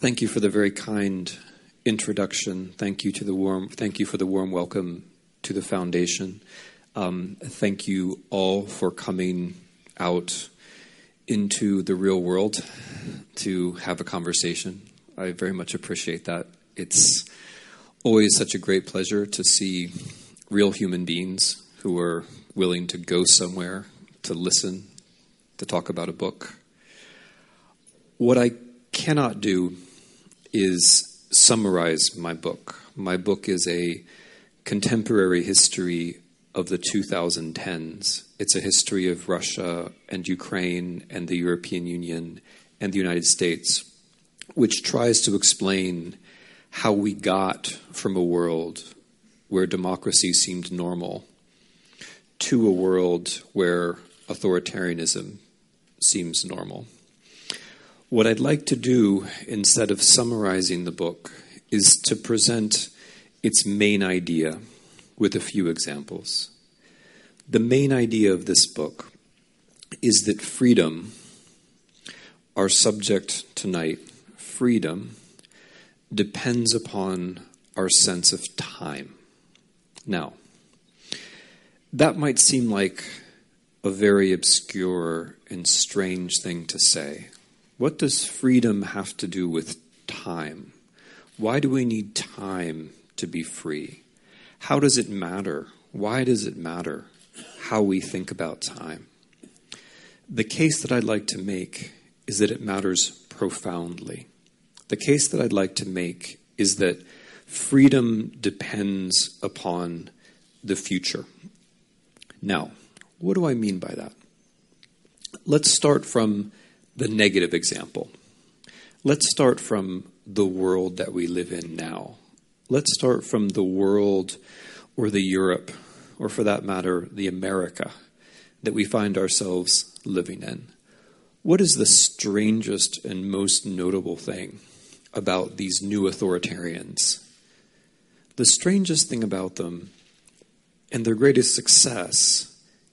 Thank you for the very kind introduction. Thank you to the warm. Thank you for the warm welcome to the foundation. Um, thank you all for coming out into the real world to have a conversation. I very much appreciate that. It's always such a great pleasure to see real human beings who are willing to go somewhere to listen, to talk about a book. What I cannot do is summarize my book. My book is a contemporary history of the 2010s. It's a history of Russia and Ukraine and the European Union and the United States, which tries to explain how we got from a world where democracy seemed normal to a world where authoritarianism seems normal. What I'd like to do, instead of summarizing the book, is to present its main idea with a few examples. The main idea of this book is that freedom, our subject tonight, freedom, depends upon our sense of time. Now, that might seem like a very obscure and strange thing to say. What does freedom have to do with time? Why do we need time to be free? How does it matter? Why does it matter how we think about time? The case that I'd like to make is that it matters profoundly. The case that I'd like to make is that freedom depends upon the future. Now, what do I mean by that? Let's start from the negative example. Let's start from the world that we live in now. Let's start from the world or the Europe, or for that matter, the America that we find ourselves living in. What is the strangest and most notable thing about these new authoritarians? The strangest thing about them and their greatest success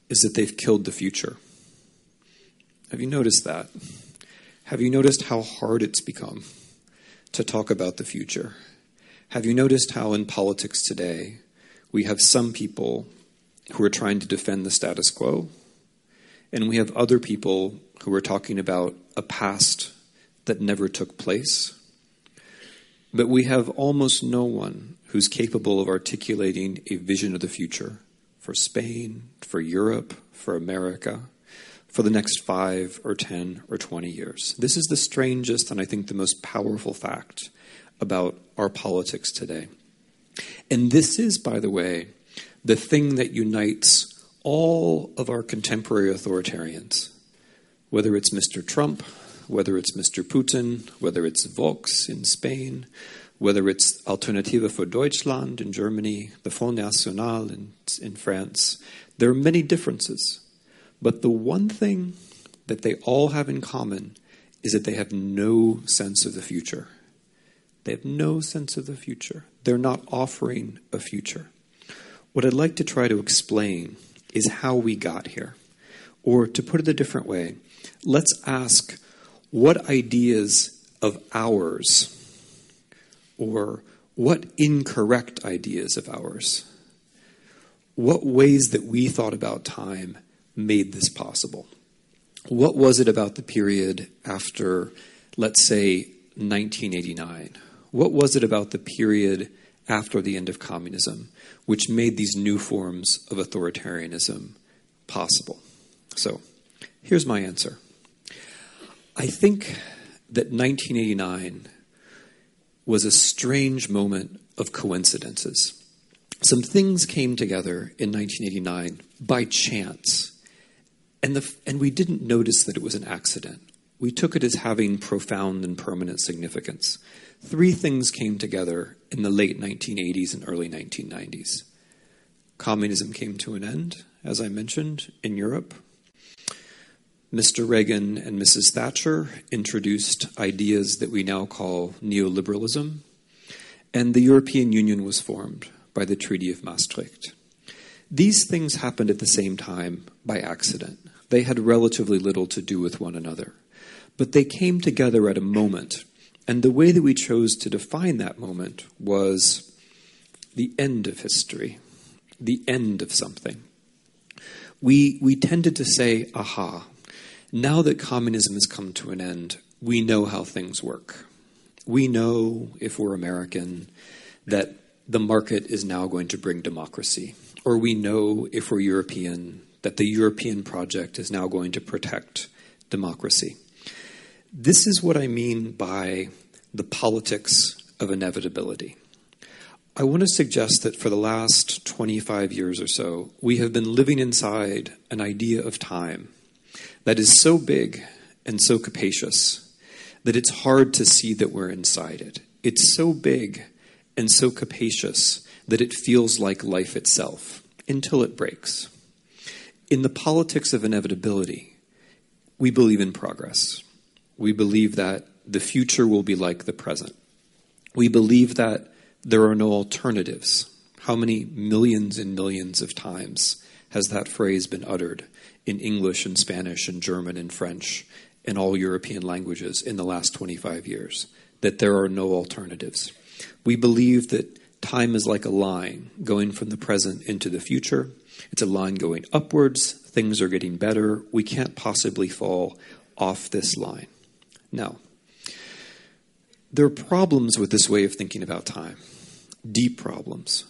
is that they've killed the future. Have you noticed that? Have you noticed how hard it's become to talk about the future? Have you noticed how in politics today we have some people who are trying to defend the status quo, and we have other people who are talking about a past that never took place? But we have almost no one who's capable of articulating a vision of the future for Spain, for Europe, for America, for the next five or 10 or 20 years. This is the strangest and I think the most powerful fact about our politics today. And this is, by the way, the thing that unites all of our contemporary authoritarians, whether it's Mr. Trump, whether it's Mr. Putin, whether it's Vox in Spain, whether it's Alternative für Deutschland in Germany, the Front National in, in France. There are many differences. But the one thing that they all have in common is that they have no sense of the future. They have no sense of the future. They're not offering a future. What I'd like to try to explain is how we got here. Or to put it a different way, let's ask what ideas of ours or what incorrect ideas of ours, what ways that we thought about time made this possible. What was it about the period after, let's say, 1989? What was it about the period after the end of communism which made these new forms of authoritarianism possible? So, here's my answer. I think that 1989 was a strange moment of coincidences. Some things came together in 1989 by chance, and, the, and we didn't notice that it was an accident. We took it as having profound and permanent significance three things came together in the late 1980s and early 1990s. Communism came to an end, as I mentioned, in Europe. Mr. Reagan and Mrs. Thatcher introduced ideas that we now call neoliberalism, and the European Union was formed by the Treaty of Maastricht. These things happened at the same time by accident. They had relatively little to do with one another. But they came together at a moment And the way that we chose to define that moment was the end of history, the end of something. We, we tended to say, aha, now that communism has come to an end, we know how things work. We know, if we're American, that the market is now going to bring democracy. Or we know, if we're European, that the European project is now going to protect democracy. This is what I mean by the politics of inevitability. I want to suggest that for the last 25 years or so, we have been living inside an idea of time that is so big and so capacious that it's hard to see that we're inside it. It's so big and so capacious that it feels like life itself until it breaks. In the politics of inevitability, we believe in progress. We believe that the future will be like the present. We believe that there are no alternatives. How many millions and millions of times has that phrase been uttered in English and Spanish and German and French and all European languages in the last 25 years? That there are no alternatives. We believe that time is like a line going from the present into the future. It's a line going upwards. Things are getting better. We can't possibly fall off this line. Now, there are problems with this way of thinking about time, deep problems.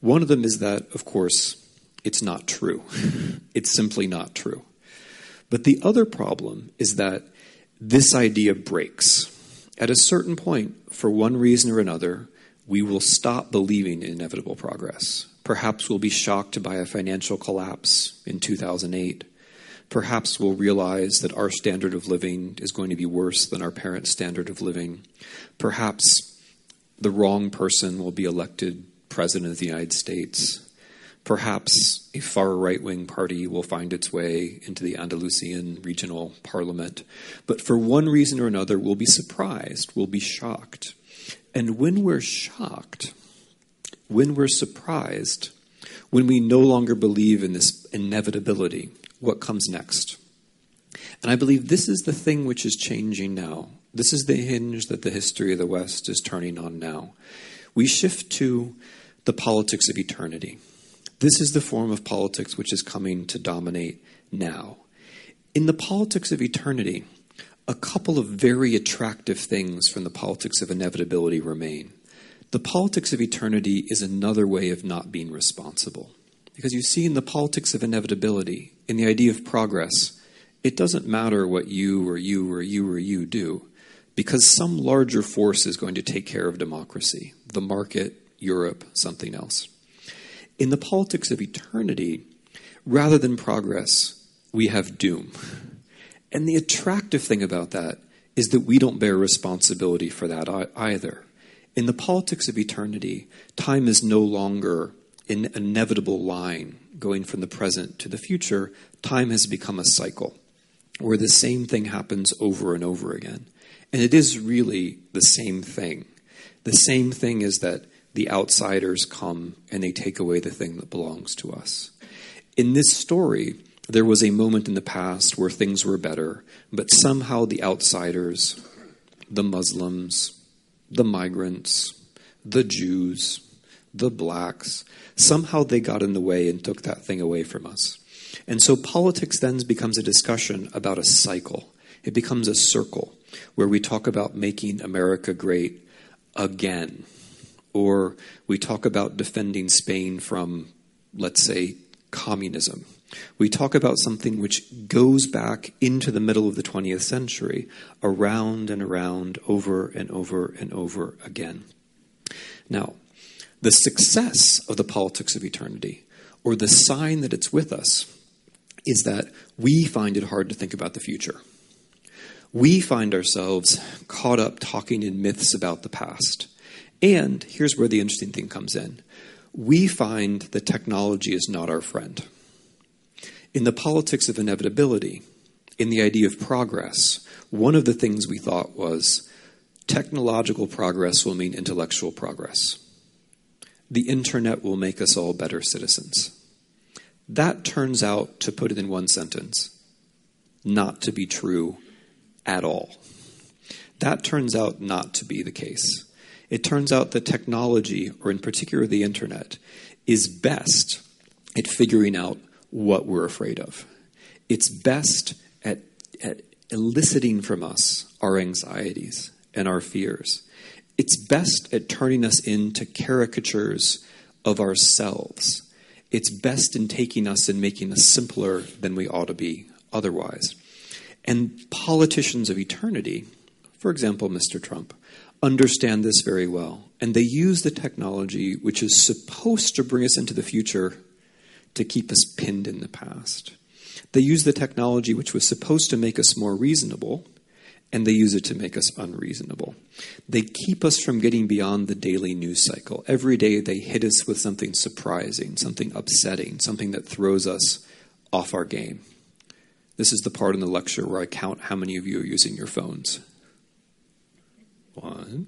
One of them is that, of course, it's not true. it's simply not true. But the other problem is that this idea breaks. At a certain point, for one reason or another, we will stop believing in inevitable progress. Perhaps we'll be shocked by a financial collapse in 2008. Perhaps we'll realize that our standard of living is going to be worse than our parents' standard of living. Perhaps the wrong person will be elected president of the United States. Perhaps a far right wing party will find its way into the Andalusian regional parliament. But for one reason or another, we'll be surprised, we'll be shocked. And when we're shocked, when we're surprised, when we no longer believe in this inevitability, what comes next? And I believe this is the thing which is changing now. This is the hinge that the history of the West is turning on now. We shift to the politics of eternity. This is the form of politics which is coming to dominate now. In the politics of eternity, a couple of very attractive things from the politics of inevitability remain. The politics of eternity is another way of not being responsible. Because you see, in the politics of inevitability, in the idea of progress, it doesn't matter what you or you or you or you do, because some larger force is going to take care of democracy the market, Europe, something else. In the politics of eternity, rather than progress, we have doom. And the attractive thing about that is that we don't bear responsibility for that either. In the politics of eternity, time is no longer an inevitable line going from the present to the future. Time has become a cycle where the same thing happens over and over again. And it is really the same thing. The same thing is that the outsiders come and they take away the thing that belongs to us. In this story, there was a moment in the past where things were better, but somehow the outsiders, the Muslims, the migrants, the Jews, the blacks, somehow they got in the way and took that thing away from us. And so politics then becomes a discussion about a cycle. It becomes a circle where we talk about making America great again. Or we talk about defending Spain from, let's say, communism we talk about something which goes back into the middle of the 20th century, around and around, over and over and over again. Now, the success of the politics of eternity, or the sign that it's with us, is that we find it hard to think about the future. We find ourselves caught up talking in myths about the past. And here's where the interesting thing comes in we find that technology is not our friend. In the politics of inevitability, in the idea of progress, one of the things we thought was technological progress will mean intellectual progress. The internet will make us all better citizens. That turns out, to put it in one sentence, not to be true at all. That turns out not to be the case. It turns out that technology, or in particular the internet, is best at figuring out what we're afraid of. It's best at, at eliciting from us our anxieties and our fears. It's best at turning us into caricatures of ourselves. It's best in taking us and making us simpler than we ought to be otherwise. And politicians of eternity, for example, Mr. Trump, understand this very well. And they use the technology which is supposed to bring us into the future to keep us pinned in the past. They use the technology which was supposed to make us more reasonable, and they use it to make us unreasonable. They keep us from getting beyond the daily news cycle. Every day they hit us with something surprising, something upsetting, something that throws us off our game. This is the part in the lecture where I count how many of you are using your phones. One.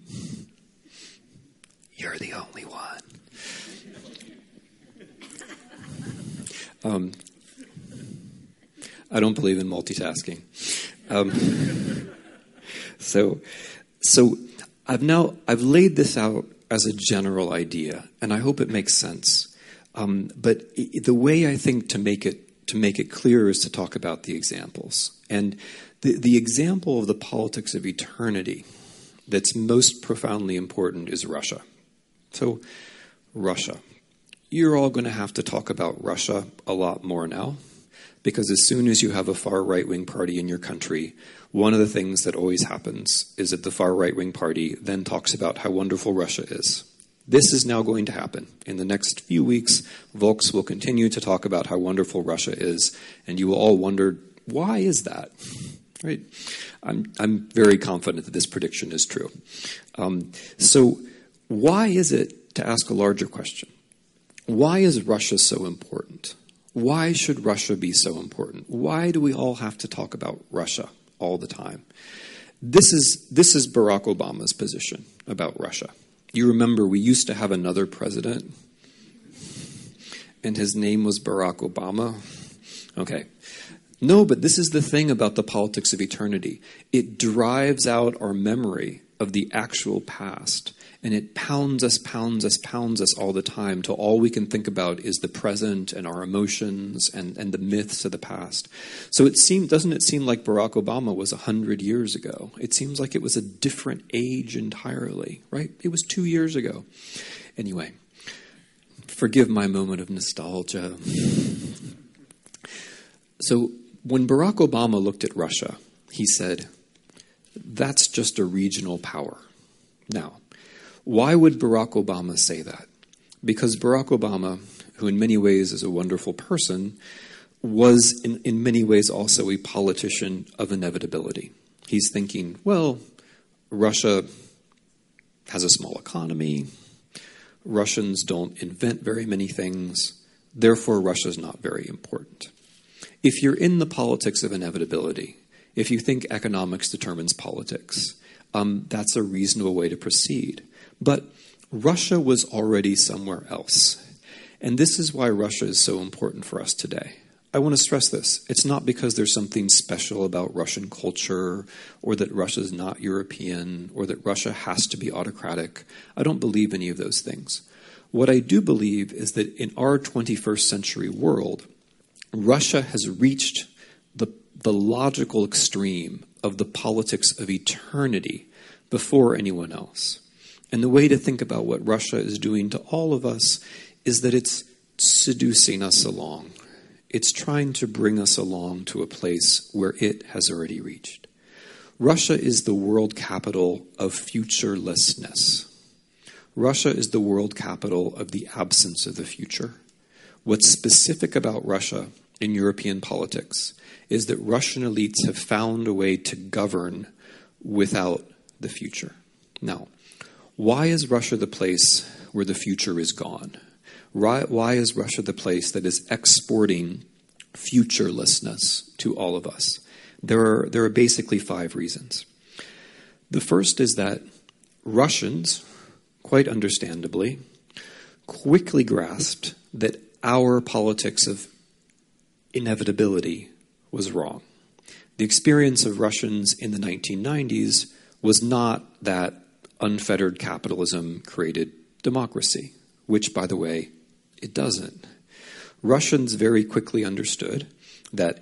You're the only one. Um, I don't believe in multitasking. Um, so, so I've now I've laid this out as a general idea, and I hope it makes sense. Um, but it, the way I think to make it to make it clear is to talk about the examples. And the, the example of the politics of eternity that's most profoundly important is Russia. So, Russia. You're all going to have to talk about Russia a lot more now because as soon as you have a far right wing party in your country, one of the things that always happens is that the far right wing party then talks about how wonderful Russia is. This is now going to happen. In the next few weeks, Vox will continue to talk about how wonderful Russia is, and you will all wonder, why is that? Right? I'm, I'm very confident that this prediction is true. Um, so, why is it, to ask a larger question, why is Russia so important? Why should Russia be so important? Why do we all have to talk about Russia all the time? This is, this is Barack Obama's position about Russia. You remember we used to have another president, and his name was Barack Obama. Okay. No, but this is the thing about the politics of eternity. It drives out our memory of the actual past and it pounds us, pounds us, pounds us all the time till all we can think about is the present and our emotions and, and the myths of the past. So it seems, doesn't it seem like Barack Obama was a hundred years ago? It seems like it was a different age entirely, right? It was two years ago. Anyway, forgive my moment of nostalgia. So when Barack Obama looked at Russia, he said, that's just a regional power. Now, why would Barack Obama say that? Because Barack Obama, who in many ways is a wonderful person, was in, in many ways also a politician of inevitability. He's thinking, well, Russia has a small economy, Russians don't invent very many things, therefore, Russia's not very important. If you're in the politics of inevitability, if you think economics determines politics, um, that's a reasonable way to proceed. But Russia was already somewhere else. And this is why Russia is so important for us today. I want to stress this. It's not because there's something special about Russian culture or that Russia is not European or that Russia has to be autocratic. I don't believe any of those things. What I do believe is that in our 21st century world, Russia has reached the, the logical extreme of the politics of eternity before anyone else. And the way to think about what Russia is doing to all of us is that it's seducing us along. It's trying to bring us along to a place where it has already reached. Russia is the world capital of futurelessness. Russia is the world capital of the absence of the future. What's specific about Russia in European politics is that Russian elites have found a way to govern without the future. Now, why is Russia the place where the future is gone? Why is Russia the place that is exporting futurelessness to all of us? There are, there are basically five reasons. The first is that Russians, quite understandably, quickly grasped that our politics of inevitability was wrong. The experience of Russians in the 1990s was not that unfettered capitalism created democracy, which, by the way, it doesn't. Russians very quickly understood that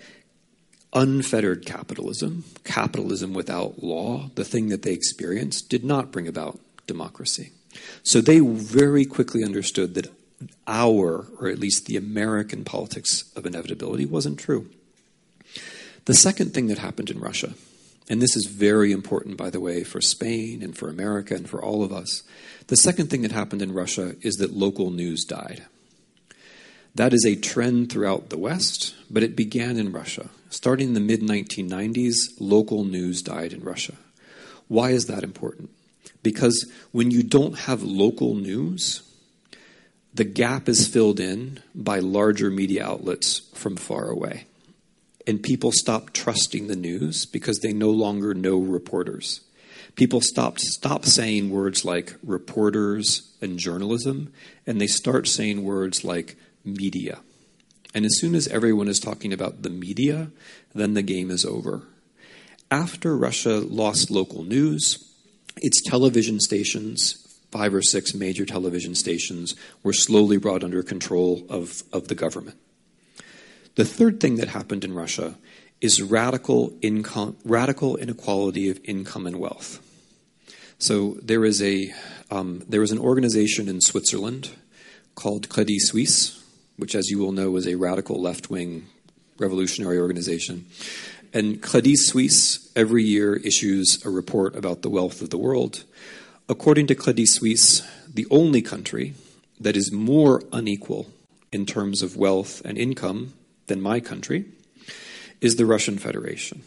unfettered capitalism, capitalism without law, the thing that they experienced, did not bring about democracy. So they very quickly understood that our, or at least the American politics of inevitability, wasn't true. The second thing that happened in Russia, and this is very important, by the way, for Spain and for America and for all of us, the second thing that happened in Russia is that local news died. That is a trend throughout the West, but it began in Russia. Starting in the mid 1990s, local news died in Russia. Why is that important? Because when you don't have local news, the gap is filled in by larger media outlets from far away. And people stop trusting the news because they no longer know reporters. People stop, stop saying words like reporters and journalism, and they start saying words like media. And as soon as everyone is talking about the media, then the game is over. After Russia lost local news, its television stations, five or six major television stations, were slowly brought under control of, of the government. The third thing that happened in Russia is radical, income, radical inequality of income and wealth. So there is a um, there is an organization in Switzerland called Credit Suisse, which, as you will know, is a radical left wing revolutionary organization. And Credit Suisse every year issues a report about the wealth of the world. According to Credit Suisse, the only country that is more unequal in terms of wealth and income than my country is the Russian Federation.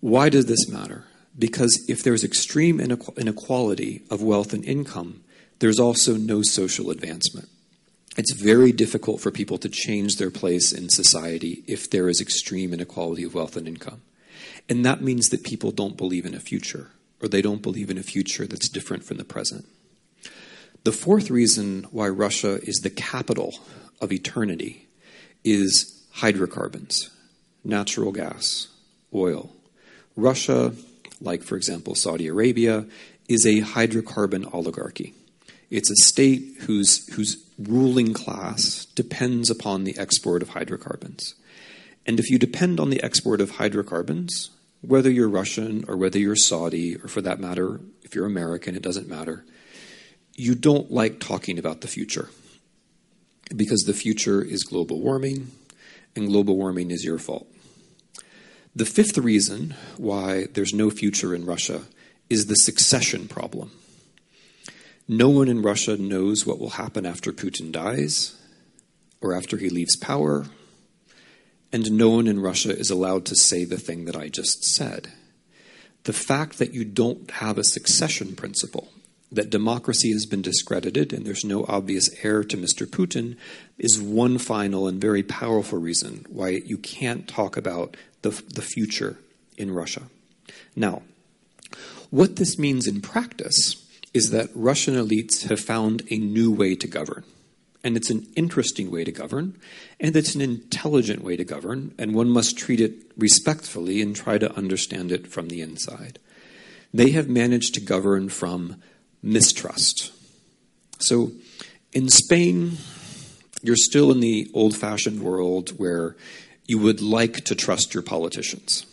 Why does this matter? Because if there's extreme inequality of wealth and income, there's also no social advancement. It's very difficult for people to change their place in society if there is extreme inequality of wealth and income. And that means that people don't believe in a future, or they don't believe in a future that's different from the present. The fourth reason why Russia is the capital of eternity is hydrocarbons, natural gas, oil. Russia, like for example Saudi Arabia, is a hydrocarbon oligarchy. It's a state whose, whose ruling class depends upon the export of hydrocarbons. And if you depend on the export of hydrocarbons, whether you're Russian or whether you're Saudi, or for that matter, if you're American, it doesn't matter, you don't like talking about the future. Because the future is global warming, and global warming is your fault. The fifth reason why there's no future in Russia is the succession problem. No one in Russia knows what will happen after Putin dies or after he leaves power, and no one in Russia is allowed to say the thing that I just said. The fact that you don't have a succession principle, that democracy has been discredited and there's no obvious heir to Mr. Putin, is one final and very powerful reason why you can't talk about the, the future in Russia. Now, what this means in practice is that Russian elites have found a new way to govern. And it's an interesting way to govern, and it's an intelligent way to govern, and one must treat it respectfully and try to understand it from the inside. They have managed to govern from mistrust. So in Spain, you're still in the old fashioned world where you would like to trust your politicians.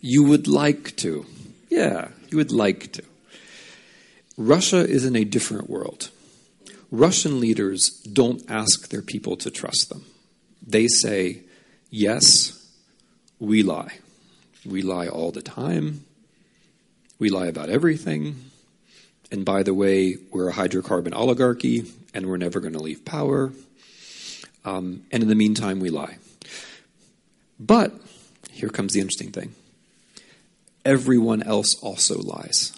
You would like to. Yeah, you would like to. Russia is in a different world. Russian leaders don't ask their people to trust them. They say, yes, we lie. We lie all the time. We lie about everything. And by the way, we're a hydrocarbon oligarchy and we're never going to leave power. Um, and in the meantime, we lie. But here comes the interesting thing everyone else also lies.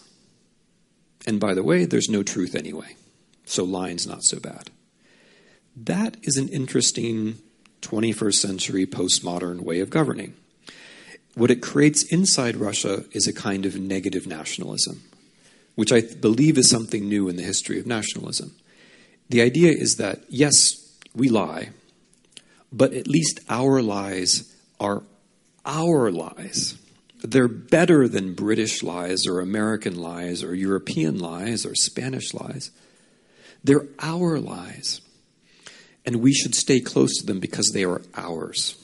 And by the way, there's no truth anyway. So lying's not so bad. That is an interesting 21st century postmodern way of governing. What it creates inside Russia is a kind of negative nationalism, which I believe is something new in the history of nationalism. The idea is that, yes, we lie, but at least our lies are our lies. They're better than British lies or American lies or European lies or Spanish lies. They're our lies. And we should stay close to them because they are ours.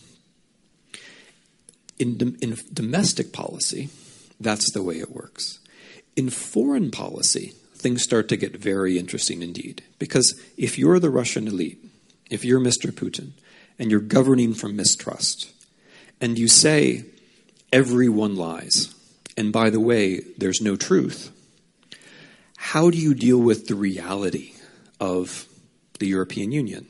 In, in domestic policy, that's the way it works. In foreign policy, things start to get very interesting indeed. Because if you're the Russian elite, if you're Mr. Putin, and you're governing from mistrust, and you say, everyone lies, and by the way, there's no truth, how do you deal with the reality of the European Union?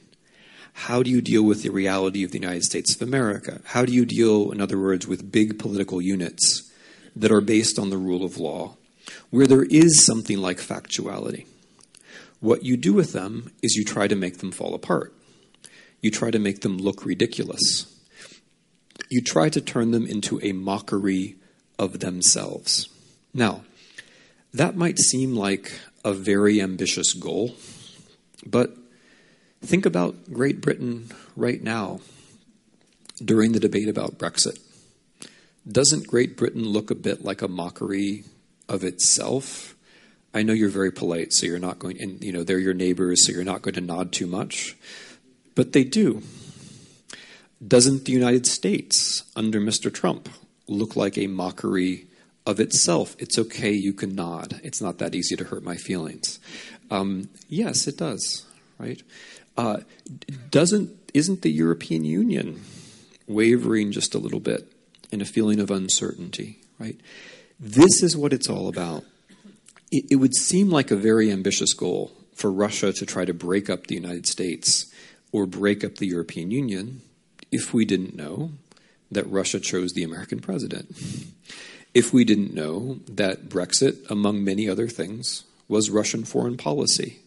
How do you deal with the reality of the United States of America? How do you deal, in other words, with big political units that are based on the rule of law, where there is something like factuality? What you do with them is you try to make them fall apart. You try to make them look ridiculous. You try to turn them into a mockery of themselves. Now, that might seem like a very ambitious goal, but think about Great Britain right now during the debate about Brexit. Doesn't Great Britain look a bit like a mockery of itself? I know you're very polite, so you're not going, and you know they're your neighbors, so you're not going to nod too much. But they do. Doesn't the United States under Mr. Trump look like a mockery of itself? It's okay, you can nod. It's not that easy to hurt my feelings. Um, yes, it does, right? Uh, doesn't isn't the European Union wavering just a little bit in a feeling of uncertainty, right? This is what it's all about. It, it would seem like a very ambitious goal for Russia to try to break up the United States or break up the European Union if we didn't know that Russia chose the American president. If we didn't know that Brexit, among many other things, was Russian foreign policy.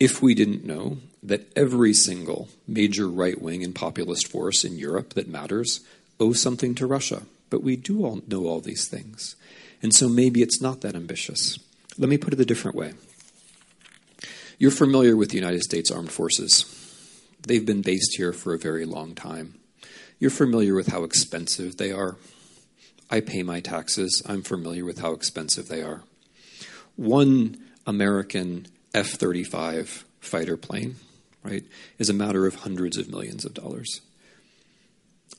If we didn't know that every single major right wing and populist force in Europe that matters owes something to Russia. But we do all know all these things. And so maybe it's not that ambitious. Let me put it a different way. You're familiar with the United States Armed Forces. They've been based here for a very long time. You're familiar with how expensive they are. I pay my taxes. I'm familiar with how expensive they are. One American F 35 fighter plane, right, is a matter of hundreds of millions of dollars.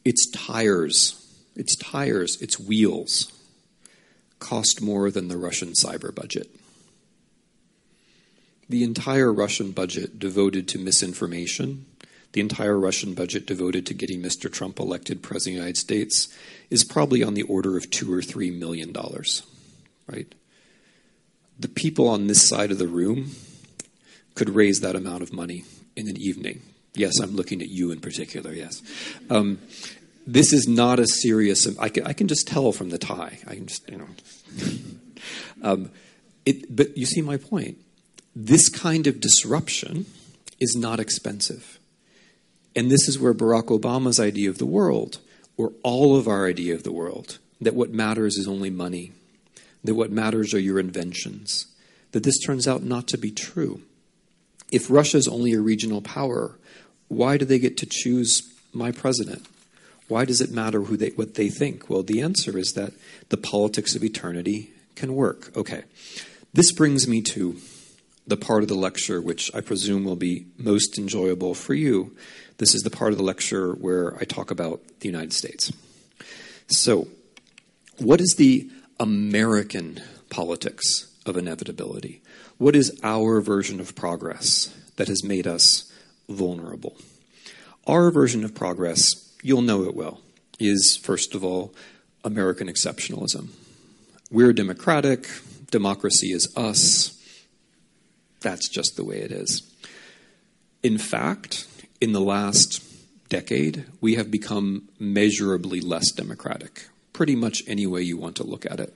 Its tires, its tires, its wheels cost more than the Russian cyber budget the entire Russian budget devoted to misinformation, the entire Russian budget devoted to getting Mr. Trump elected president of the United States is probably on the order of two or three million dollars, right? The people on this side of the room could raise that amount of money in an evening. Yes, I'm looking at you in particular, yes. Um, this is not a serious, I can, I can just tell from the tie. I can just, you know. um, it, but you see my point this kind of disruption is not expensive. And this is where Barack Obama's idea of the world, or all of our idea of the world, that what matters is only money, that what matters are your inventions, that this turns out not to be true. If Russia is only a regional power, why do they get to choose my president? Why does it matter who they, what they think? Well, the answer is that the politics of eternity can work. Okay, this brings me to the part of the lecture which I presume will be most enjoyable for you. This is the part of the lecture where I talk about the United States. So, what is the American politics of inevitability? What is our version of progress that has made us vulnerable? Our version of progress, you'll know it well, is first of all American exceptionalism. We're democratic, democracy is us that's just the way it is. In fact, in the last decade, we have become measurably less democratic, pretty much any way you want to look at it.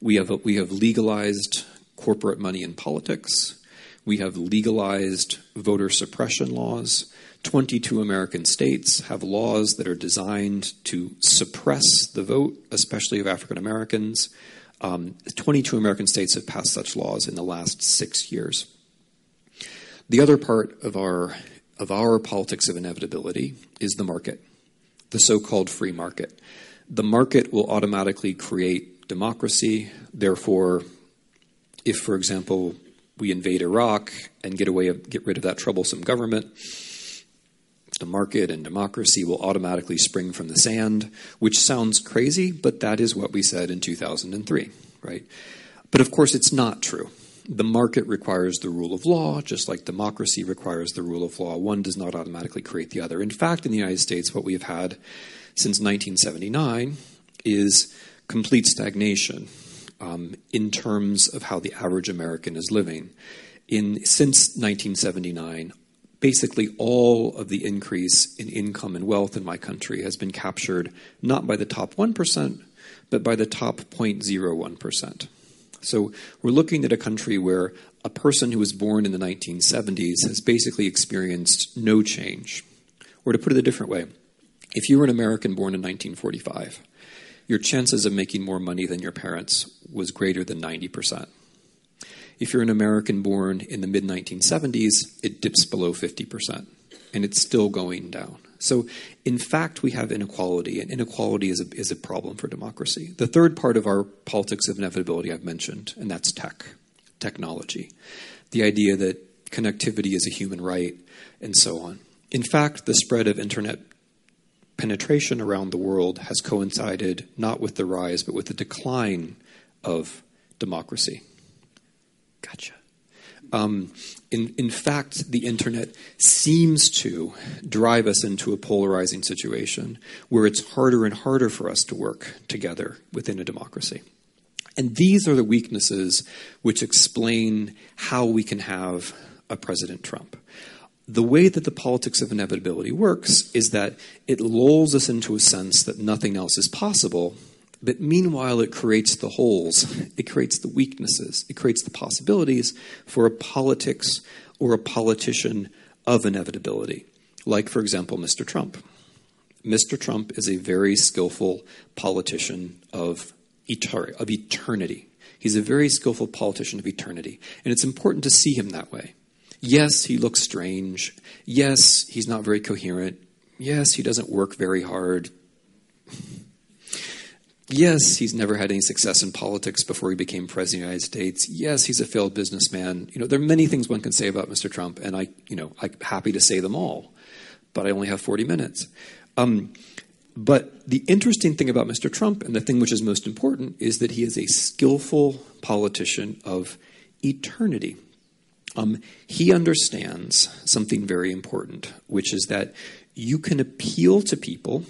We have, we have legalized corporate money in politics. We have legalized voter suppression laws. 22 American states have laws that are designed to suppress the vote, especially of African Americans. Um, 22 American states have passed such laws in the last six years. The other part of our of our politics of inevitability is the market, the so-called free market. The market will automatically create democracy. Therefore, if, for example, we invade Iraq and get away get rid of that troublesome government, the market and democracy will automatically spring from the sand, which sounds crazy, but that is what we said in 2003, right? But of course, it's not true. The market requires the rule of law, just like democracy requires the rule of law. One does not automatically create the other. In fact, in the United States, what we have had since 1979 is complete stagnation um, in terms of how the average American is living. In since 1979, basically all of the increase in income and wealth in my country has been captured not by the top 1%, but by the top 0.01%. So we're looking at a country where a person who was born in the 1970s has basically experienced no change. Or to put it a different way, if you were an American born in 1945, your chances of making more money than your parents was greater than 90%. If you're an American born in the mid 1970s, it dips below 50%, and it's still going down. So, in fact, we have inequality, and inequality is a, is a problem for democracy. The third part of our politics of inevitability I've mentioned, and that's tech, technology. The idea that connectivity is a human right, and so on. In fact, the spread of internet penetration around the world has coincided not with the rise, but with the decline of democracy. Gotcha. Um, in, in fact, the internet seems to drive us into a polarizing situation where it's harder and harder for us to work together within a democracy. And these are the weaknesses which explain how we can have a President Trump the way that the politics of inevitability works is that it lulls us into a sense that nothing else is possible, but meanwhile it creates the holes, it creates the weaknesses, it creates the possibilities for a politics or a politician of inevitability. Like, for example, Mr. Trump. Mr. Trump is a very skillful politician of, eter- of eternity. He's a very skillful politician of eternity. And it's important to see him that way. Yes, he looks strange. Yes, he's not very coherent. Yes, he doesn't work very hard. Yes, he's never had any success in politics before he became president of the United States. Yes, he's a failed businessman. You know, there are many things one can say about Mr. Trump, and I, you know, I'm happy to say them all, but I only have 40 minutes. Um, but the interesting thing about Mr. Trump, and the thing which is most important, is that he is a skillful politician of eternity. Um, he understands something very important, which is that you can appeal to people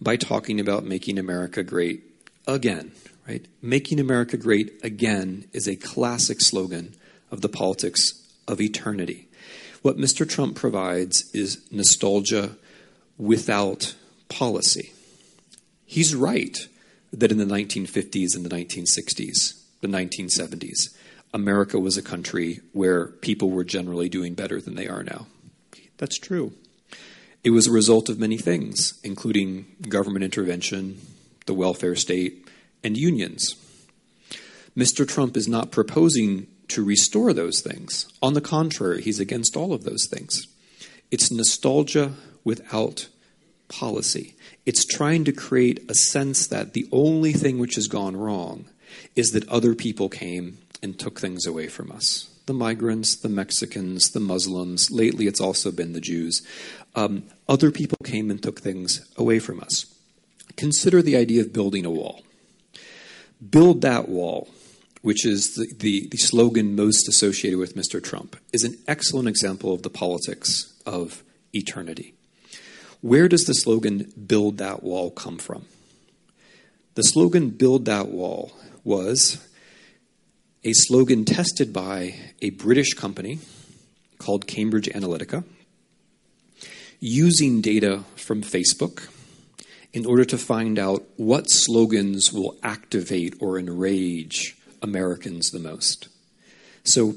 by talking about making America great again, right? Making America great again is a classic slogan of the politics of eternity. What Mr. Trump provides is nostalgia without policy. He's right that in the 1950s and the 1960s, the 1970s, America was a country where people were generally doing better than they are now. That's true. It was a result of many things, including government intervention, the welfare state, and unions. Mr. Trump is not proposing to restore those things. On the contrary, he's against all of those things. It's nostalgia without policy. It's trying to create a sense that the only thing which has gone wrong is that other people came and took things away from us. The migrants, the Mexicans, the Muslims. Lately, it's also been the Jews. Um, other people came and took things away from us. Consider the idea of building a wall. Build that wall, which is the, the, the slogan most associated with Mr. Trump, is an excellent example of the politics of eternity. Where does the slogan build that wall come from? The slogan build that wall was a slogan tested by a British company called Cambridge Analytica using data from Facebook in order to find out what slogans will activate or enrage Americans the most. So,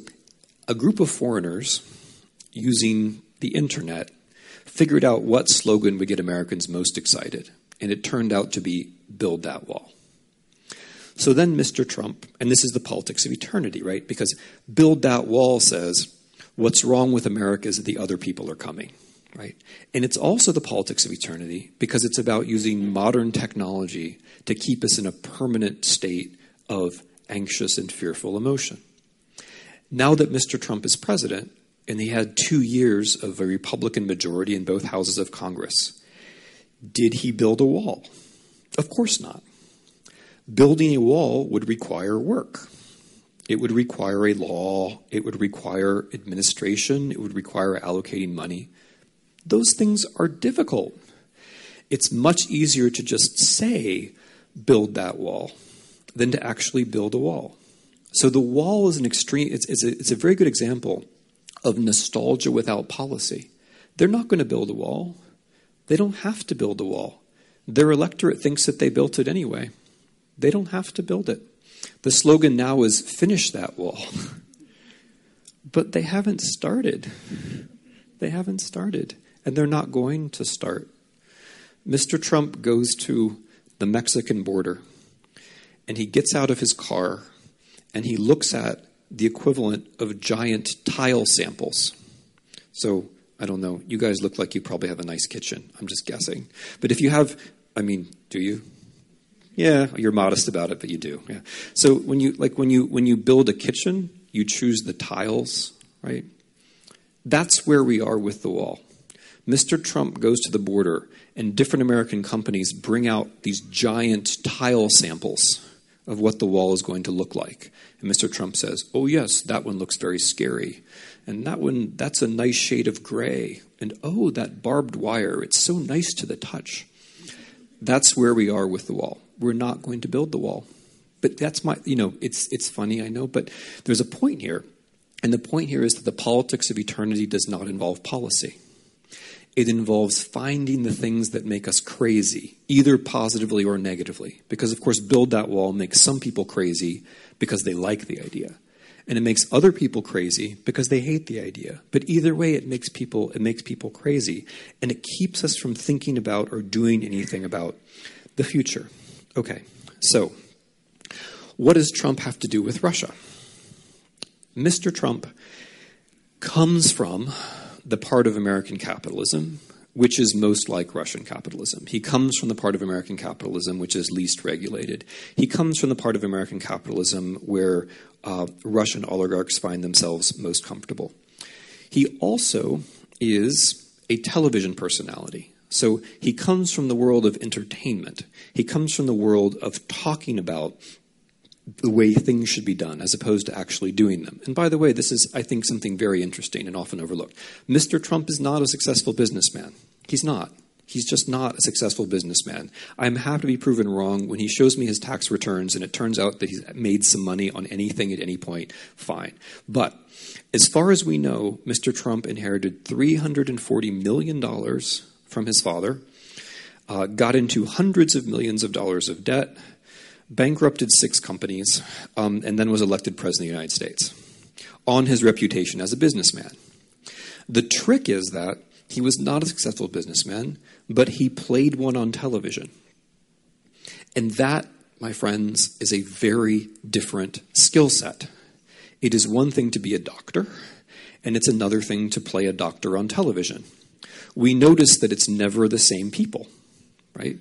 a group of foreigners using the internet figured out what slogan would get Americans most excited, and it turned out to be Build That Wall. So then Mr. Trump, and this is the politics of eternity, right? Because build that wall says, what's wrong with America is that the other people are coming. right? And it's also the politics of eternity because it's about using modern technology to keep us in a permanent state of anxious and fearful emotion. Now that Mr. Trump is president, and he had two years of a Republican majority in both houses of Congress, did he build a wall? Of course not. Building a wall would require work. It would require a law, it would require administration, it would require allocating money. Those things are difficult. It's much easier to just say, build that wall, than to actually build a wall. So the wall is an extreme, it's, it's, a, it's a very good example of nostalgia without policy. They're not going to build a wall. They don't have to build a wall. Their electorate thinks that they built it anyway. They don't have to build it. The slogan now is finish that wall. but they haven't started. They haven't started. And they're not going to start. Mr. Trump goes to the Mexican border and he gets out of his car and he looks at the equivalent of giant tile samples. So, I don't know. You guys look like you probably have a nice kitchen. I'm just guessing. But if you have, I mean, do you? Yeah, you're modest about it, but you do. Yeah. So when you like when you when you build a kitchen, you choose the tiles, right? That's where we are with the wall. Mr. Trump goes to the border, and different American companies bring out these giant tile samples of what the wall is going to look like. And Mr. Trump says, Oh, yes, that one looks very scary. And that one, that's a nice shade of gray. And oh, that barbed wire, it's so nice to the touch. That's where we are with the wall. We're not going to build the wall. But that's my, you know, it's, it's funny, I know, but there's a point here. And the point here is that the politics of eternity does not involve policy. It involves finding the things that make us crazy, either positively or negatively. Because, of course, build that wall makes some people crazy because they like the idea. And it makes other people crazy because they hate the idea. But either way, it makes people, it makes people crazy. And it keeps us from thinking about or doing anything about the future. Okay, so what does Trump have to do with Russia? Mr. Trump comes from the part of American capitalism which is most like Russian capitalism. He comes from the part of American capitalism which is least regulated. He comes from the part of American capitalism where uh, Russian oligarchs find themselves most comfortable. He also is a television personality. So he comes from the world of entertainment. He comes from the world of talking about the way things should be done as opposed to actually doing them. And by the way, this is, I think, something very interesting and often overlooked. Mr. Trump is not a successful businessman. He's not. He's just not a successful businessman. I'm happy to be proven wrong when he shows me his tax returns and it turns out that he's made some money on anything at any point. Fine. But as far as we know, Mr. Trump inherited $340 million from his father, uh, got into hundreds of millions of dollars of debt, bankrupted six companies, um, and then was elected president of the United States on his reputation as a businessman. The trick is that he was not a successful businessman, but he played one on television. And that, my friends, is a very different skill set. It is one thing to be a doctor, and it's another thing to play a doctor on television. We notice that it's never the same people, right?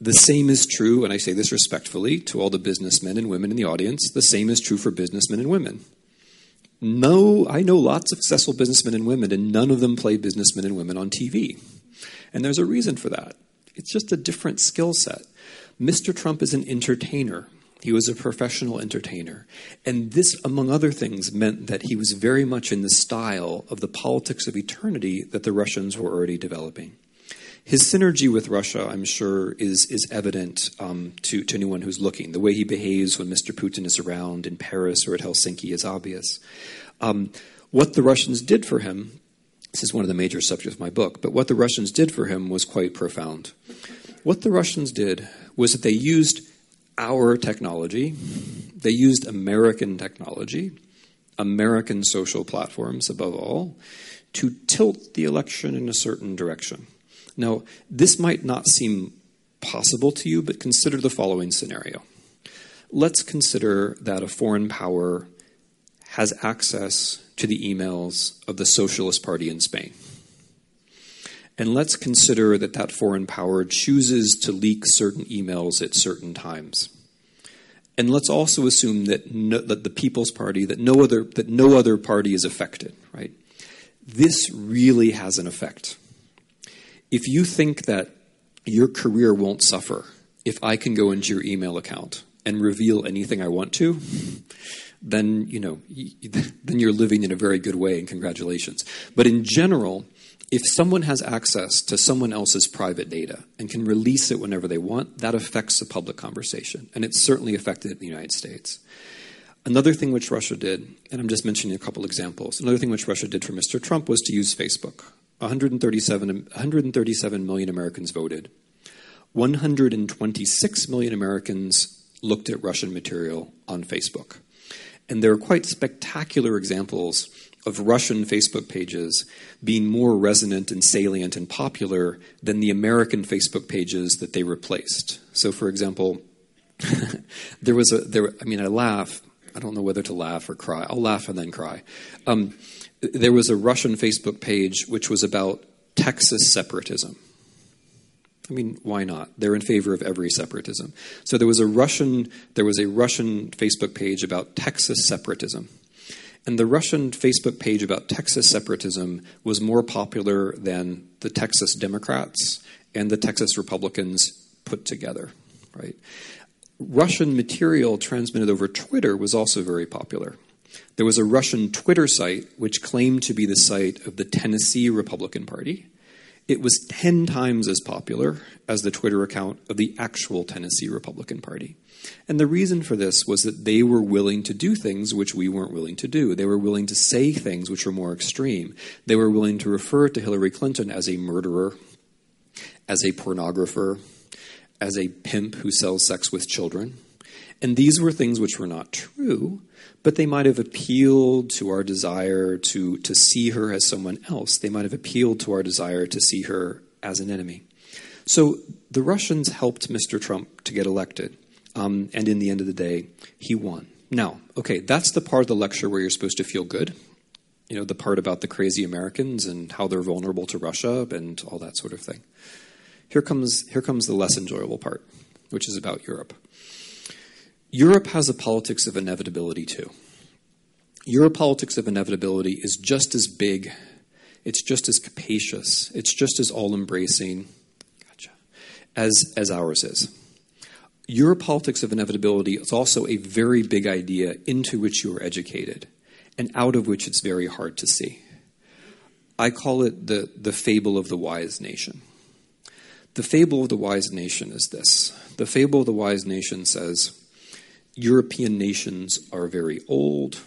The same is true, and I say this respectfully to all the businessmen and women in the audience, the same is true for businessmen and women. No, I know lots of successful businessmen and women, and none of them play businessmen and women on TV. And there's a reason for that. It's just a different skill set. Mr. Trump is an entertainer. He was a professional entertainer. And this, among other things, meant that he was very much in the style of the politics of eternity that the Russians were already developing. His synergy with Russia, I'm sure, is is evident um, to to anyone who's looking. The way he behaves when Mr. Putin is around in Paris or at Helsinki is obvious. Um, what the Russians did for him, this is one of the major subjects of my book, but what the Russians did for him was quite profound. What the Russians did was that they used our technology, they used American technology, American social platforms above all, to tilt the election in a certain direction. Now, this might not seem possible to you, but consider the following scenario. Let's consider that a foreign power has access to the emails of the Socialist Party in Spain. And let's consider that that foreign power chooses to leak certain emails at certain times. And let's also assume that, no, that the People's Party, that no other that no other party is affected, right? This really has an effect. If you think that your career won't suffer if I can go into your email account and reveal anything I want to, then you know then you're living in a very good way and congratulations. But in general, if someone has access to someone else's private data and can release it whenever they want, that affects the public conversation. And it's certainly affected in the United States. Another thing which Russia did, and I'm just mentioning a couple examples, another thing which Russia did for Mr. Trump was to use Facebook. 137, 137 million Americans voted. 126 million Americans looked at Russian material on Facebook. And there are quite spectacular examples of Russian Facebook pages being more resonant and salient and popular than the American Facebook pages that they replaced. So, for example, there was a there. I mean, I laugh. I don't know whether to laugh or cry. I'll laugh and then cry. Um, there was a Russian Facebook page which was about Texas separatism. I mean, why not? They're in favor of every separatism. So there was a Russian there was a Russian Facebook page about Texas separatism. And the Russian Facebook page about Texas separatism was more popular than the Texas Democrats and the Texas Republicans put together, right? Russian material transmitted over Twitter was also very popular. There was a Russian Twitter site which claimed to be the site of the Tennessee Republican Party. It was 10 times as popular as the Twitter account of the actual Tennessee Republican Party. And the reason for this was that they were willing to do things which we weren't willing to do. They were willing to say things which were more extreme. They were willing to refer to Hillary Clinton as a murderer, as a pornographer, as a pimp who sells sex with children. And these were things which were not true, but they might have appealed to our desire to, to see her as someone else. They might have appealed to our desire to see her as an enemy. So the Russians helped Mr. Trump to get elected. Um, and in the end of the day, he won. Now, okay, that's the part of the lecture where you're supposed to feel good. You know, the part about the crazy Americans and how they're vulnerable to Russia and all that sort of thing. Here comes, here comes the less enjoyable part, which is about Europe. Europe has a politics of inevitability too. Your politics of inevitability is just as big, it's just as capacious, it's just as all embracing gotcha, as, as ours is your politics of inevitability is also a very big idea into which you are educated and out of which it's very hard to see. I call it the, the fable of the wise nation. The fable of the wise nation is this the fable of the wise nation says European nations are very old,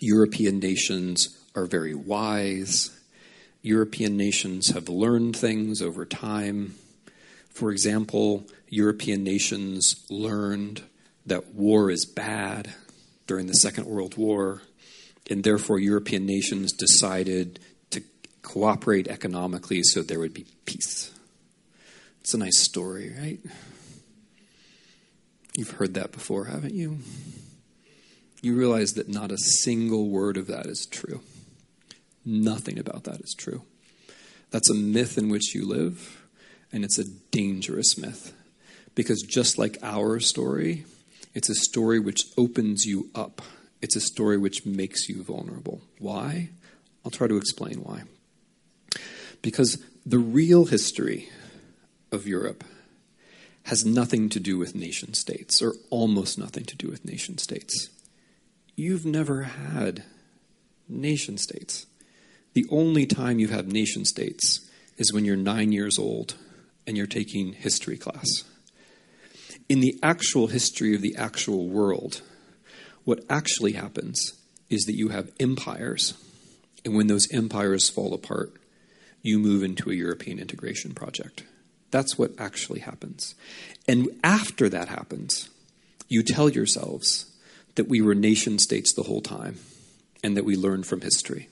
European nations are very wise, European nations have learned things over time. For example, European nations learned that war is bad during the Second World War, and therefore European nations decided to cooperate economically so there would be peace. It's a nice story, right? You've heard that before, haven't you? You realize that not a single word of that is true. Nothing about that is true. That's a myth in which you live, and it's a dangerous myth. Because just like our story, it's a story which opens you up. It's a story which makes you vulnerable. Why? I'll try to explain why. Because the real history of Europe has nothing to do with nation states, or almost nothing to do with nation states. You've never had nation states. The only time you've nation states is when you're nine years old and you're taking history class in the actual history of the actual world, what actually happens is that you have empires. And when those empires fall apart, you move into a European integration project. That's what actually happens. And after that happens, you tell yourselves that we were nation states the whole time and that we learned from history.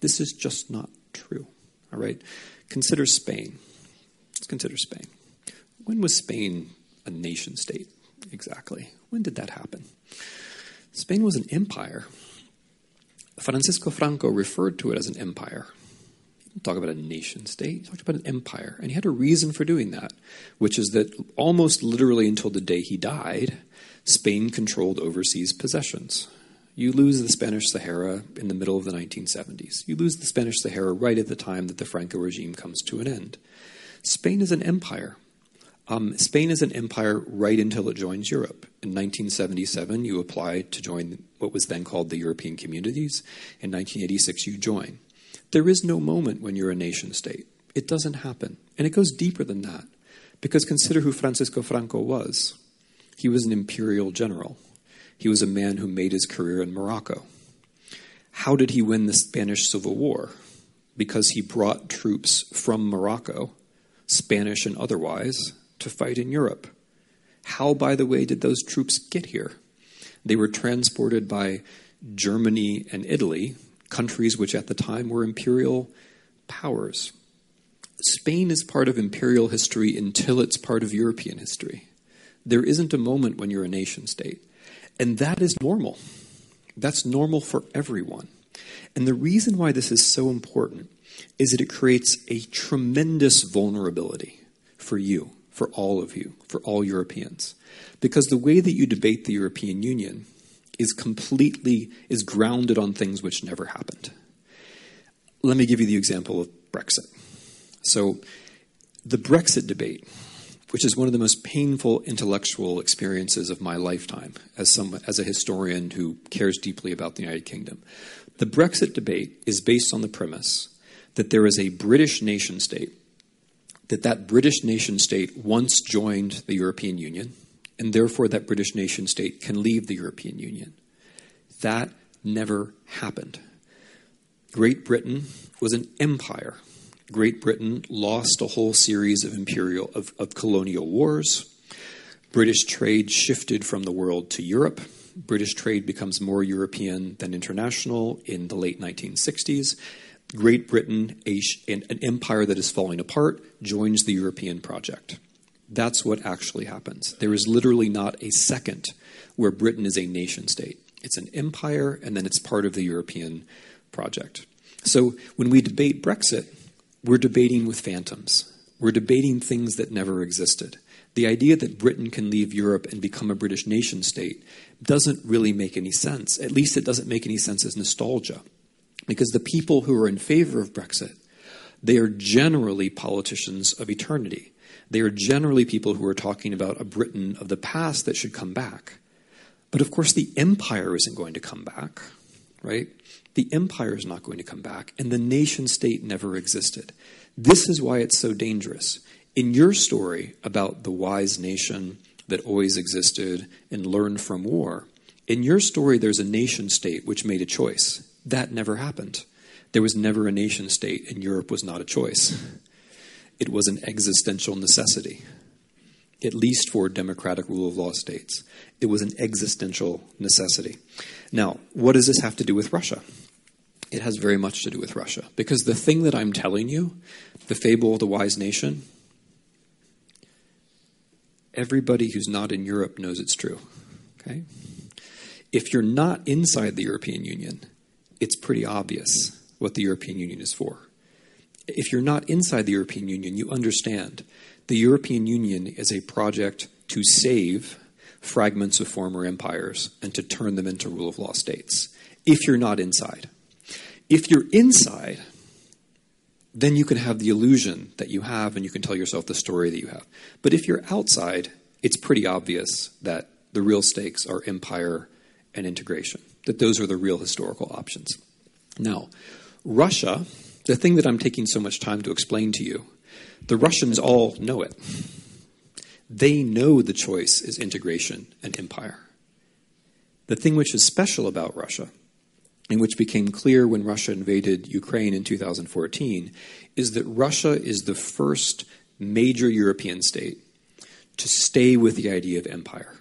This is just not true. All right? Consider Spain. Consider Spain. When was Spain a nation state exactly. When did that happen? Spain was an empire. Francisco Franco referred to it as an empire. talk about a nation state. He talked about an empire. And he had a reason for doing that, which is that almost literally until the day he died, Spain controlled overseas possessions. You lose the Spanish Sahara in the middle of the 1970s. You lose the Spanish Sahara right at the time that the Franco regime comes to an end. Spain is an empire. Um, Spain is an empire right until it joins Europe. In 1977, you apply to join what was then called the European Communities. In 1986, you join. There is no moment when you're a nation state. It doesn't happen. And it goes deeper than that. Because consider who Francisco Franco was. He was an imperial general. He was a man who made his career in Morocco. How did he win the Spanish Civil War? Because he brought troops from Morocco, Spanish and otherwise, to fight in Europe. How, by the way, did those troops get here? They were transported by Germany and Italy, countries which at the time were imperial powers. Spain is part of imperial history until it's part of European history. There isn't a moment when you're a nation state. And that is normal. That's normal for everyone. And the reason why this is so important is that it creates a tremendous vulnerability for you, for all of you, for all Europeans. Because the way that you debate the European Union is completely is grounded on things which never happened. Let me give you the example of Brexit. So, the Brexit debate, which is one of the most painful intellectual experiences of my lifetime as some as a historian who cares deeply about the United Kingdom. The Brexit debate is based on the premise that there is a British nation state that that British nation state once joined the European Union and therefore that British nation state can leave the European Union. That never happened. Great Britain was an empire. Great Britain lost a whole series of imperial of, of colonial wars. British trade shifted from the world to Europe. British trade becomes more European than international in the late 1960s. Great Britain, a, an empire that is falling apart, joins the European project. That's what actually happens. There is literally not a second where Britain is a nation state. It's an empire, and then it's part of the European project. So when we debate Brexit, we're debating with phantoms. We're debating things that never existed. The idea that Britain can leave Europe and become a British nation state doesn't really make any sense. At least it doesn't make any sense as nostalgia. Because the people who are in favor of Brexit, they are generally politicians of eternity. They are generally people who are talking about a Britain of the past that should come back. But of course, the empire isn't going to come back, right? The empire is not going to come back, and the nation state never existed. This is why it's so dangerous. In your story about the wise nation that always existed and learned from war, in your story, there's a nation state which made a choice. That never happened. There was never a nation state, and Europe was not a choice it was an existential necessity, at least for democratic rule of law states. It was an existential necessity. Now, what does this have to do with Russia? It has very much to do with Russia. Because the thing that I'm telling you, the fable of the wise nation, everybody who's not in Europe knows it's true. Okay? If you're not inside the European Union, it's pretty obvious what the European Union is for if you're not inside the European Union, you understand the European Union is a project to save fragments of former empires and to turn them into rule of law states. If you're not inside, if you're inside, then you can have the illusion that you have and you can tell yourself the story that you have. But if you're outside, it's pretty obvious that the real stakes are empire and integration, that those are the real historical options. Now, Russia the thing that I'm taking so much time to explain to you, the Russians all know it. They know the choice is integration and empire. The thing which is special about Russia, and which became clear when Russia invaded Ukraine in 2014, is that Russia is the first major European state to stay with the idea of empire.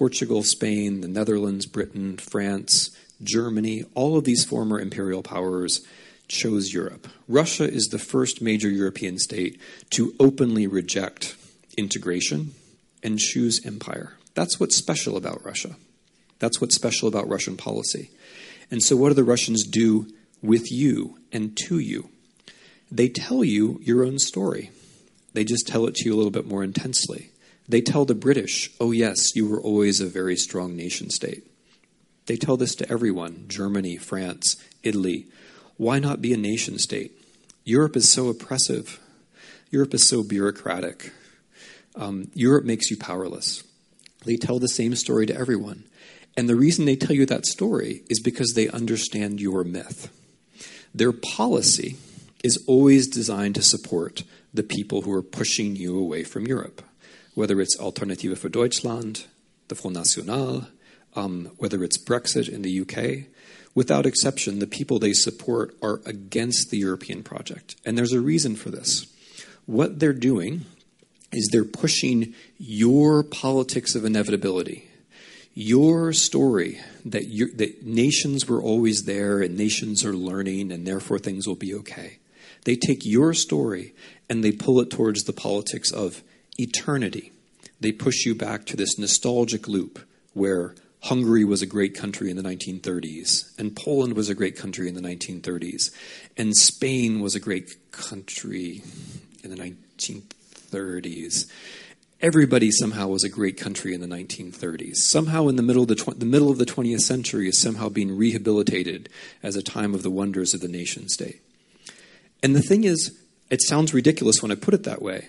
Portugal, Spain, the Netherlands, Britain, France, Germany, all of these former imperial powers chose Europe. Russia is the first major European state to openly reject integration and choose empire. That's what's special about Russia. That's what's special about Russian policy. And so, what do the Russians do with you and to you? they tell you your own story. They just tell it to you a little bit more intensely. They tell the British, oh, yes, you were always a very strong nation state. They tell this to everyone Germany, France, Italy. Why not be a nation state? Europe is so oppressive. Europe is so bureaucratic. Um, Europe makes you powerless. They tell the same story to everyone. And the reason they tell you that story is because they understand your myth. Their policy is always designed to support the people who are pushing you away from Europe, whether it's Alternative für Deutschland, the Front National, um, whether it's Brexit in the UK. Without exception, the people they support are against the European project. And there's a reason for this. What they're doing is they're pushing your politics of inevitability, your story that, that nations were always there and nations are learning and therefore things will be okay. They take your story and they pull it towards the politics of eternity. They push you back to this nostalgic loop where Hungary was a great country in the 1930s, and Poland was a great country in the 1930s, and Spain was a great country in the 1930s everybody somehow was a great country in the 1930s. Somehow, in the middle of the, tw- the middle of the 20th century, is somehow being rehabilitated as a time of the wonders of the nation state. And the thing is, it sounds ridiculous when I put it that way,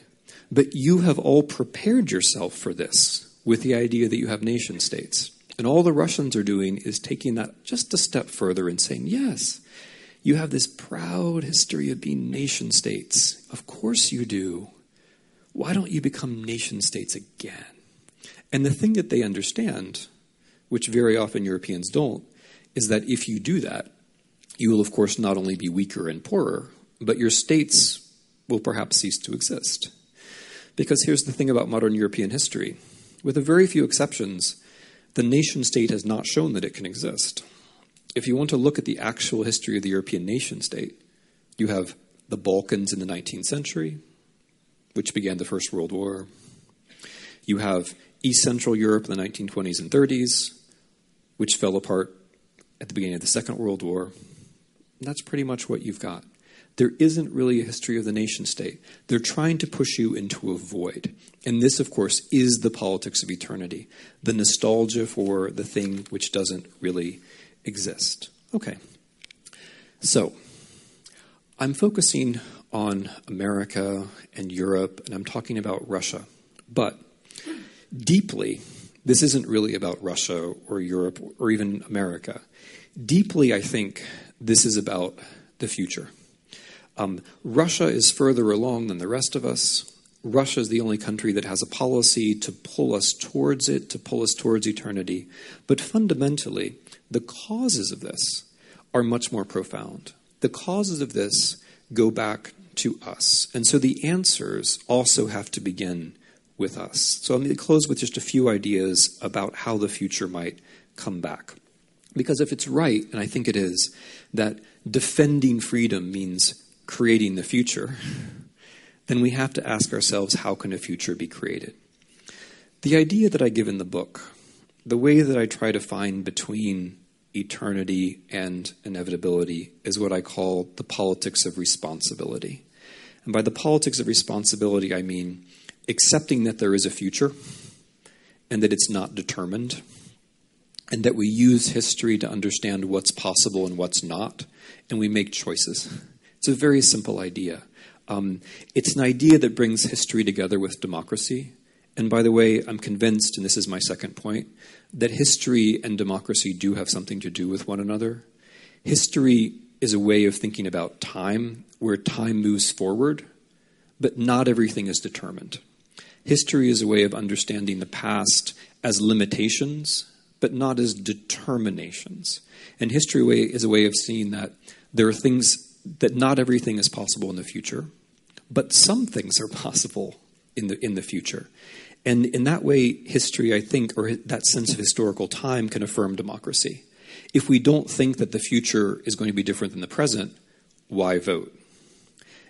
but you have all prepared yourself for this with the idea that you have nation states. And all the Russians are doing is taking that just a step further and saying, yes, you have this proud history of being nation states. Of course you do why don't you become nation states again? And the thing that they understand, which very often Europeans don't, is that if you do that, you will, of course, not only be weaker and poorer, but your states will perhaps cease to exist. Because here's the thing about modern European history with a very few exceptions, the nation state has not shown that it can exist. If you want to look at the actual history of the European nation state, you have the Balkans in the 19th century, which began the First World War. You have East Central Europe in the 1920s and 30s, which fell apart at the beginning of the Second World War. And that's pretty much what you've got. There isn't really a history of the nation state. They're trying to push you into a void. And this, of course, is the politics of eternity the nostalgia for the thing which doesn't really exist. Okay. So, I'm focusing on America and Europe, and I'm talking about Russia. But deeply, this isn't really about Russia or Europe or even America. Deeply, I think this is about the future. Um, Russia is further along than the rest of us. Russia is the only country that has a policy to pull us towards it, to pull us towards eternity. But fundamentally, the causes of this are much more profound. The causes of this go back to us. And so the answers also have to begin with us. So going to close with just a few ideas about how the future might come back. Because if it's right, and I think it is, that defending freedom means creating the future, then we have to ask ourselves how can a future be created? The idea that I give in the book, the way that I try to find between eternity and inevitability, is what I call the politics of responsibility. And by the politics of responsibility, I mean accepting that there is a future and that it's not determined, and that we use history to understand what's possible and what's not, and we make choices. It's a very simple idea. Um, it's an idea that brings history together with democracy. And by the way, I'm convinced, and this is my second point, that history and democracy do have something to do with one another. History is a way of thinking about time where time moves forward, but not everything is determined. History is a way of understanding the past as limitations, but not as determinations. And history is a way of seeing that there are things that not everything is possible in the future, but some things are possible in the in the future. And in that way, history, I think, or that sense of historical time can affirm democracy. If we don't think that the future is going to be different than the present, why vote?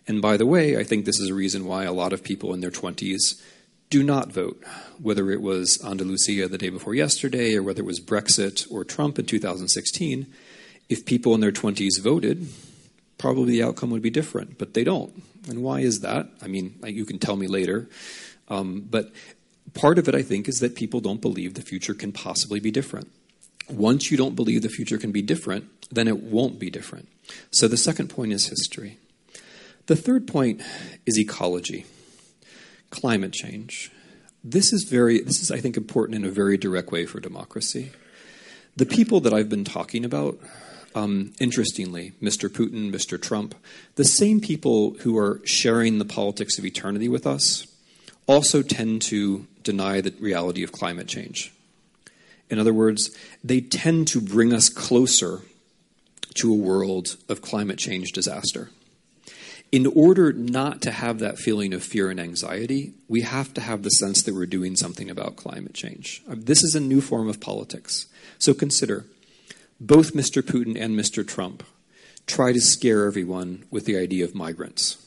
And by the way, I think this is a reason why a lot of people in their 20s do not vote, whether it was Andalusia the day before yesterday or whether it was Brexit or Trump in 2016. If people in their 20s voted, probably the outcome would be different, but they don't. And why is that? I mean, you can tell me later. Um, but part of it, I think, is that people don't believe the future can possibly be different. Once you don't believe the future can be different, then it won't be different. So the second point is history. The third point is ecology, climate change. This is very this is I think important in a very direct way for democracy. The people that I've been talking about, um, interestingly, Mr. Putin, Mr. Trump, the same people who are sharing the politics of eternity with us, also tend to deny the reality of climate change. In other words, they tend to bring us closer to a world of climate change disaster. In order not to have that feeling of fear and anxiety, we have to have the sense that we're doing something about climate change. Uh, this is a new form of politics. So consider both Mr. Putin and Mr. Trump try to scare everyone with the idea of migrants.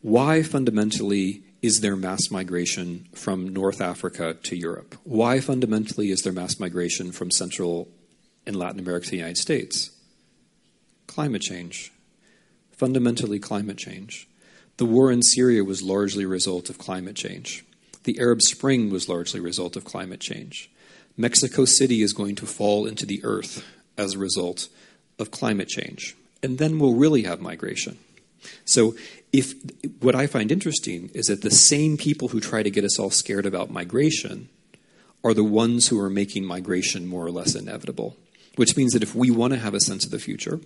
Why fundamentally is there mass migration from North Africa to Europe? Why fundamentally is there mass migration from Central and Latin America to the United States? Climate change. Fundamentally, climate change. The war in Syria was largely a result of climate change. The Arab Spring was largely a result of climate change. Mexico City is going to fall into the earth as a result of climate change. And then we'll really have migration. So, if what I find interesting is that the same people who try to get us all scared about migration are the ones who are making migration more or less inevitable. Which means that if we want to have a sense of the future,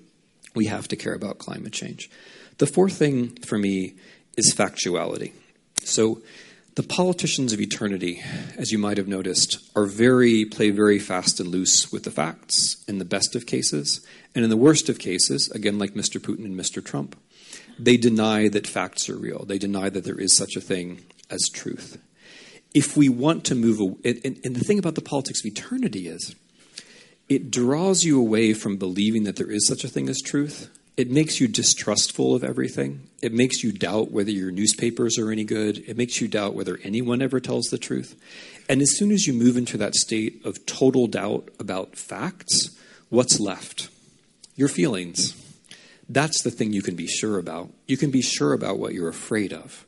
we have to care about climate change. The fourth thing for me is factuality. So, the politicians of eternity, as you might have noticed, are very play very fast and loose with the facts in the best of cases, and in the worst of cases, again like Mr. Putin and Mr. Trump, they deny that facts are real. They deny that there is such a thing as truth. If we want to move, and, and the thing about the politics of eternity is, it draws you away from believing that there is such a thing as truth. It makes you distrustful of everything. It makes you doubt whether your newspapers are any good. It makes you doubt whether anyone ever tells the truth. And as soon as you move into that state of total doubt about facts, what's left? Your feelings that's the thing you can be sure about. You can be sure about what you're afraid of.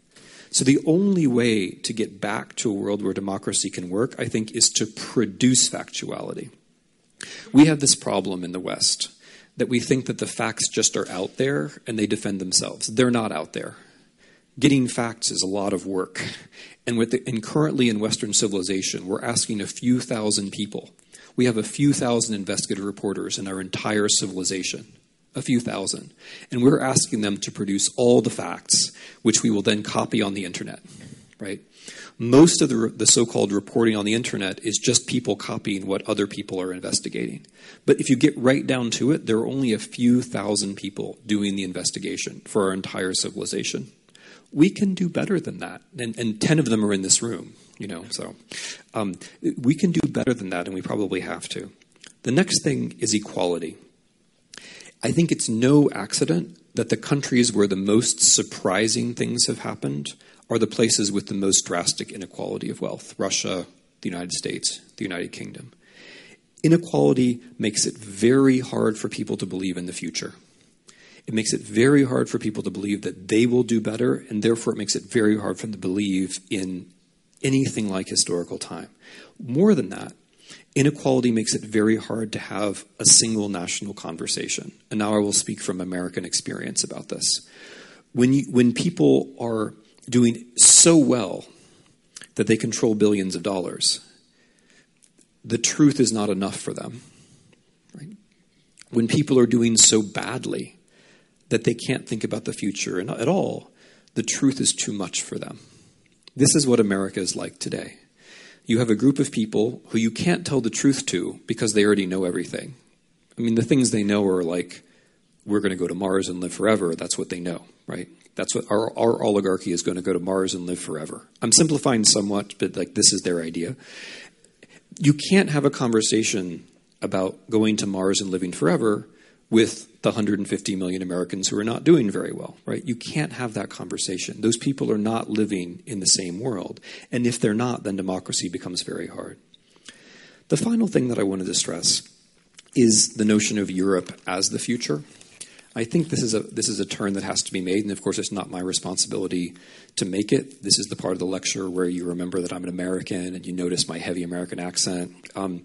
So, the only way to get back to a world where democracy can work, I think, is to produce factuality. We have this problem in the West that we think that the facts just are out there and they defend themselves. They're not out there. Getting facts is a lot of work. And, with the, and currently in Western civilization, we're asking a few thousand people. We have a few thousand investigative reporters in our entire civilization a few thousand. And we're asking them to produce all the facts, which we will then copy on the internet, right? Most of the, the so called reporting on the internet is just people copying what other people are investigating. But if you get right down to it, there are only a few thousand people doing the investigation for our entire civilization. We can do better than that. And, and 10 of them are in this room, you know, so um, we can do better than that, and we probably have to. The next thing is equality. I think it's no accident that the countries where the most surprising things have happened are the places with the most drastic inequality of wealth Russia, the United States, the United Kingdom. Inequality makes it very hard for people to believe in the future. It makes it very hard for people to believe that they will do better, and therefore it makes it very hard for them to believe in anything like historical time. More than that, Inequality makes it very hard to have a single national conversation. And now I will speak from American experience about this. When, you, when people are doing so well that they control billions of dollars, the truth is not enough for them. Right? When people are doing so badly that they can't think about the future at all, the truth is too much for them. This is what America is like today you have a group of people who you can't tell the truth to because they already know everything. I mean, the things they know are like, we're going to go to Mars and live forever. That's what they know, right? That's what our, our oligarchy is going to go to Mars and live forever. I'm simplifying somewhat, but like this is their idea. You can't have a conversation about going to Mars and living forever with the 150 million Americans who are not doing very well, right? You can't have that conversation. Those people are not living in the same world. And if they're not, then democracy becomes very hard. The final thing that I wanted to stress is the notion of Europe as the future. I think this is a this is a turn that has to be made, and of course, it's not my responsibility to make it. This is the part of the lecture where you remember that I'm an American and you notice my heavy American accent. Um,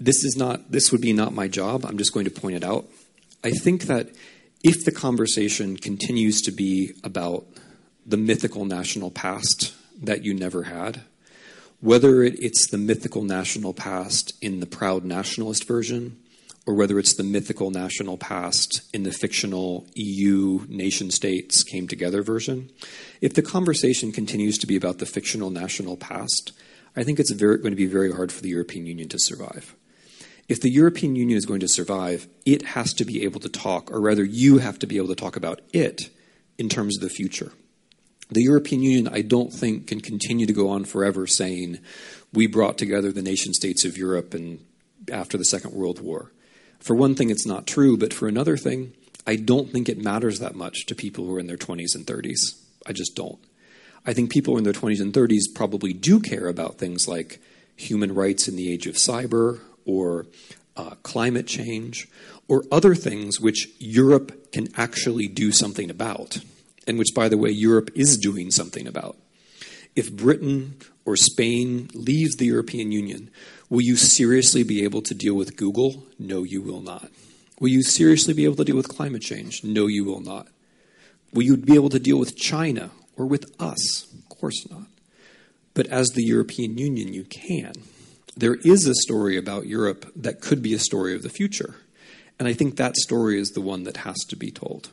this is not this would be not my job. I'm just going to point it out. I think that if the conversation continues to be about the mythical national past that you never had, whether it's the mythical national past in the proud nationalist version or whether it's the mythical national past in the fictional EU nation states came together version, if the conversation continues to be about the fictional national past, I think it's very, going to be very hard for the European Union to survive. If the European Union is going to survive, it has to be able to talk, or rather, you have to be able to talk about it in terms of the future. The European Union, I don't think, can continue to go on forever saying, we brought together the nation states of Europe and after the Second World War. For one thing, it's not true, but for another thing, I don't think it matters that much to people who are in their 20s and 30s. I just don't. I think people in their 20s and 30s probably do care about things like human rights in the age of cyber or uh, climate change or other things which Europe can actually do something about, and which, by the way, Europe is doing something about. If Britain or Spain leaves the European Union, Will you seriously be able to deal with Google? No, you will not. Will you seriously be able to deal with climate change? No, you will not. Will you be able to deal with China or with us? Of course not. But as the European Union, you can. There is a story about Europe that could be a story of the future. And I think that story is the one that has to be told.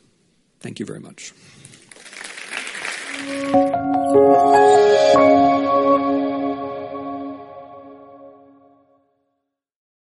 Thank you very much.